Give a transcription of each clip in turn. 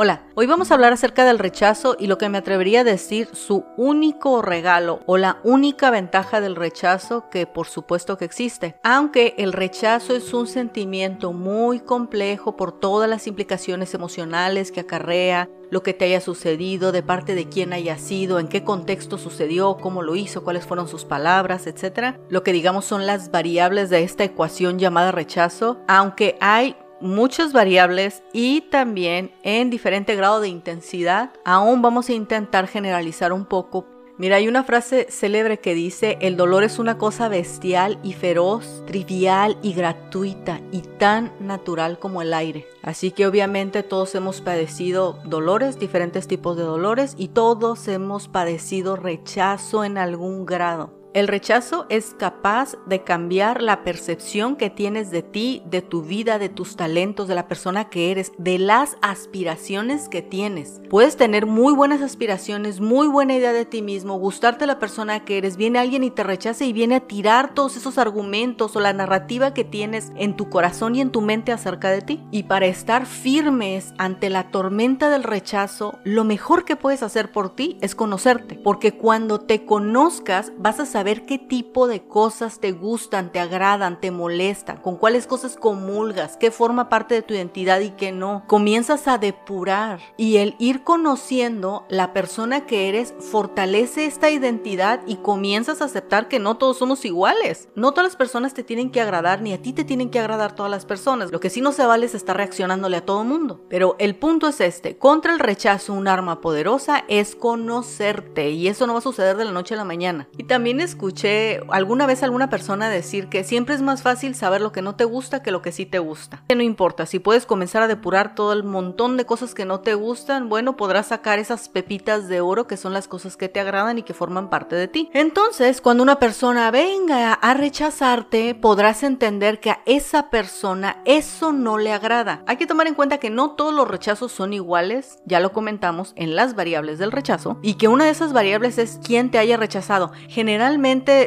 Hola, hoy vamos a hablar acerca del rechazo y lo que me atrevería a decir su único regalo o la única ventaja del rechazo que por supuesto que existe. Aunque el rechazo es un sentimiento muy complejo por todas las implicaciones emocionales que acarrea, lo que te haya sucedido, de parte de quién haya sido, en qué contexto sucedió, cómo lo hizo, cuáles fueron sus palabras, etc. Lo que digamos son las variables de esta ecuación llamada rechazo, aunque hay muchas variables y también en diferente grado de intensidad. Aún vamos a intentar generalizar un poco. Mira, hay una frase célebre que dice, el dolor es una cosa bestial y feroz, trivial y gratuita y tan natural como el aire. Así que obviamente todos hemos padecido dolores, diferentes tipos de dolores y todos hemos padecido rechazo en algún grado. El rechazo es capaz de cambiar la percepción que tienes de ti, de tu vida, de tus talentos, de la persona que eres, de las aspiraciones que tienes. Puedes tener muy buenas aspiraciones, muy buena idea de ti mismo, gustarte la persona que eres, viene alguien y te rechaza y viene a tirar todos esos argumentos o la narrativa que tienes en tu corazón y en tu mente acerca de ti. Y para estar firmes ante la tormenta del rechazo, lo mejor que puedes hacer por ti es conocerte, porque cuando te conozcas vas a saber saber qué tipo de cosas te gustan, te agradan, te molestan, con cuáles cosas comulgas, qué forma parte de tu identidad y qué no. Comienzas a depurar y el ir conociendo la persona que eres fortalece esta identidad y comienzas a aceptar que no todos somos iguales. No todas las personas te tienen que agradar ni a ti te tienen que agradar todas las personas. Lo que sí no se vale es estar reaccionándole a todo mundo. Pero el punto es este, contra el rechazo un arma poderosa es conocerte y eso no va a suceder de la noche a la mañana. Y también es escuché alguna vez alguna persona decir que siempre es más fácil saber lo que no te gusta que lo que sí te gusta. Que no importa, si puedes comenzar a depurar todo el montón de cosas que no te gustan, bueno, podrás sacar esas pepitas de oro que son las cosas que te agradan y que forman parte de ti. Entonces, cuando una persona venga a rechazarte, podrás entender que a esa persona eso no le agrada. Hay que tomar en cuenta que no todos los rechazos son iguales, ya lo comentamos en las variables del rechazo, y que una de esas variables es quién te haya rechazado. Generalmente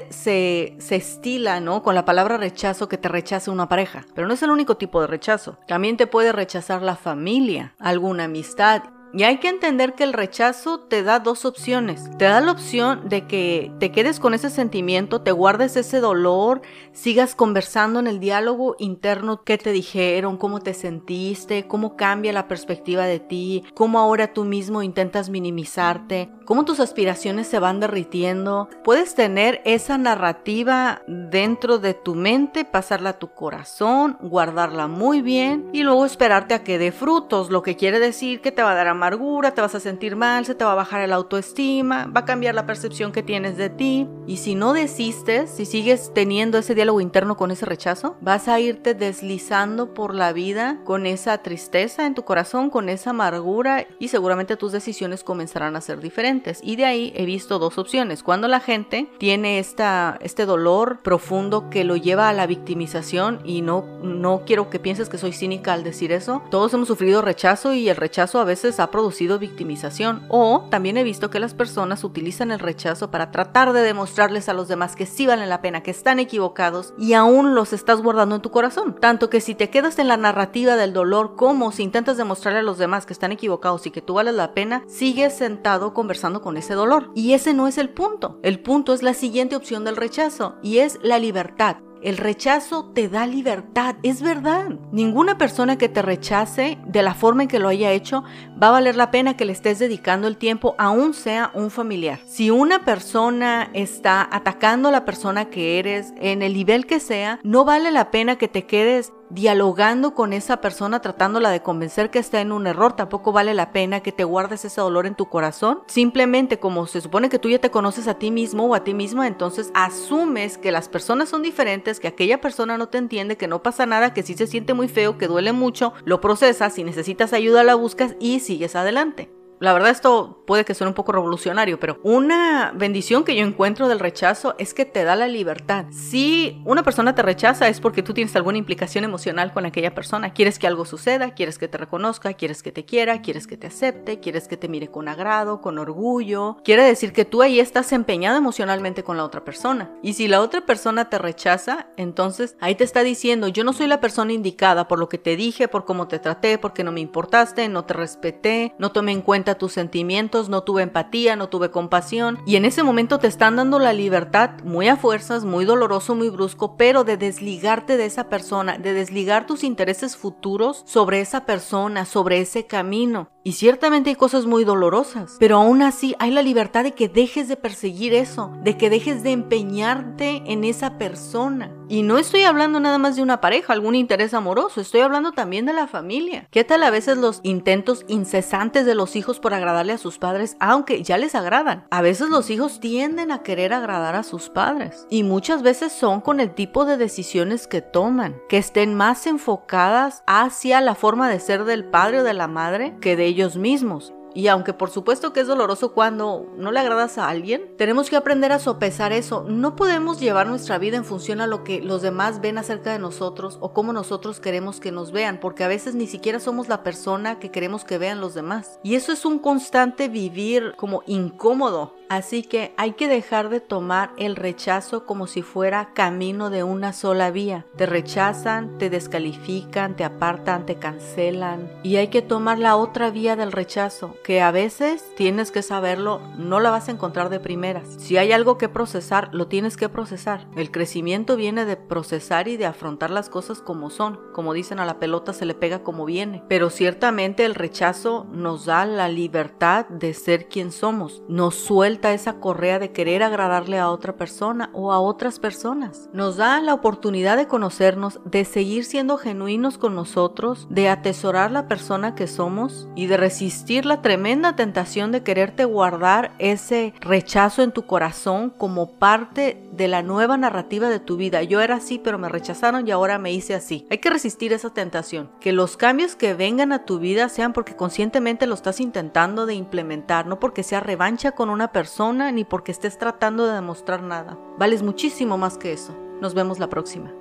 se, se estila, ¿no? Con la palabra rechazo que te rechace una pareja. Pero no es el único tipo de rechazo. También te puede rechazar la familia, alguna amistad y hay que entender que el rechazo te da dos opciones. Te da la opción de que te quedes con ese sentimiento, te guardes ese dolor, sigas conversando en el diálogo interno, qué te dijeron, cómo te sentiste, cómo cambia la perspectiva de ti, cómo ahora tú mismo intentas minimizarte, cómo tus aspiraciones se van derritiendo. Puedes tener esa narrativa dentro de tu mente, pasarla a tu corazón, guardarla muy bien y luego esperarte a que dé frutos, lo que quiere decir que te va a dar amargura, te vas a sentir mal, se te va a bajar el autoestima, va a cambiar la percepción que tienes de ti. Y si no desistes, si sigues teniendo ese diálogo interno con ese rechazo, vas a irte deslizando por la vida con esa tristeza en tu corazón, con esa amargura y seguramente tus decisiones comenzarán a ser diferentes. Y de ahí he visto dos opciones. Cuando la gente tiene esta, este dolor profundo que lo lleva a la victimización y no, no quiero que pienses que soy cínica al decir eso, todos hemos sufrido rechazo y el rechazo a veces producido victimización. O también he visto que las personas utilizan el rechazo para tratar de demostrarles a los demás que sí valen la pena, que están equivocados y aún los estás guardando en tu corazón. Tanto que si te quedas en la narrativa del dolor como si intentas demostrarle a los demás que están equivocados y que tú vales la pena, sigues sentado conversando con ese dolor. Y ese no es el punto. El punto es la siguiente opción del rechazo y es la libertad. El rechazo te da libertad, es verdad. Ninguna persona que te rechace de la forma en que lo haya hecho va a valer la pena que le estés dedicando el tiempo, aún sea un familiar. Si una persona está atacando a la persona que eres en el nivel que sea, no vale la pena que te quedes dialogando con esa persona, tratándola de convencer que está en un error, tampoco vale la pena que te guardes ese dolor en tu corazón. Simplemente como se supone que tú ya te conoces a ti mismo o a ti misma, entonces asumes que las personas son diferentes, que aquella persona no te entiende, que no pasa nada, que sí se siente muy feo, que duele mucho, lo procesas, si necesitas ayuda la buscas y sigues adelante. La verdad esto puede que suene un poco revolucionario, pero una bendición que yo encuentro del rechazo es que te da la libertad. Si una persona te rechaza es porque tú tienes alguna implicación emocional con aquella persona. Quieres que algo suceda, quieres que te reconozca, quieres que te quiera, quieres que te acepte, quieres que te mire con agrado, con orgullo. Quiere decir que tú ahí estás empeñado emocionalmente con la otra persona. Y si la otra persona te rechaza, entonces ahí te está diciendo, yo no soy la persona indicada por lo que te dije, por cómo te traté, porque no me importaste, no te respeté, no tomé en cuenta tus sentimientos, no tuve empatía, no tuve compasión. Y en ese momento te están dando la libertad muy a fuerzas, muy doloroso, muy brusco, pero de desligarte de esa persona, de desligar tus intereses futuros sobre esa persona, sobre ese camino. Y ciertamente hay cosas muy dolorosas, pero aún así hay la libertad de que dejes de perseguir eso, de que dejes de empeñarte en esa persona. Y no estoy hablando nada más de una pareja, algún interés amoroso, estoy hablando también de la familia. ¿Qué tal a veces los intentos incesantes de los hijos por agradarle a sus padres, aunque ya les agradan? A veces los hijos tienden a querer agradar a sus padres y muchas veces son con el tipo de decisiones que toman, que estén más enfocadas hacia la forma de ser del padre o de la madre que de ellos mismos. Y aunque por supuesto que es doloroso cuando no le agradas a alguien, tenemos que aprender a sopesar eso. No podemos llevar nuestra vida en función a lo que los demás ven acerca de nosotros o cómo nosotros queremos que nos vean, porque a veces ni siquiera somos la persona que queremos que vean los demás. Y eso es un constante vivir como incómodo Así que hay que dejar de tomar el rechazo como si fuera camino de una sola vía. Te rechazan, te descalifican, te apartan, te cancelan. Y hay que tomar la otra vía del rechazo, que a veces tienes que saberlo, no la vas a encontrar de primeras. Si hay algo que procesar, lo tienes que procesar. El crecimiento viene de procesar y de afrontar las cosas como son. Como dicen a la pelota se le pega como viene. Pero ciertamente el rechazo nos da la libertad de ser quien somos. Nos suelta esa correa de querer agradarle a otra persona o a otras personas. Nos da la oportunidad de conocernos, de seguir siendo genuinos con nosotros, de atesorar la persona que somos y de resistir la tremenda tentación de quererte guardar ese rechazo en tu corazón como parte de la nueva narrativa de tu vida. Yo era así, pero me rechazaron y ahora me hice así. Hay que resistir esa tentación. Que los cambios que vengan a tu vida sean porque conscientemente lo estás intentando de implementar, no porque sea revancha con una persona ni porque estés tratando de demostrar nada. Vales muchísimo más que eso. Nos vemos la próxima.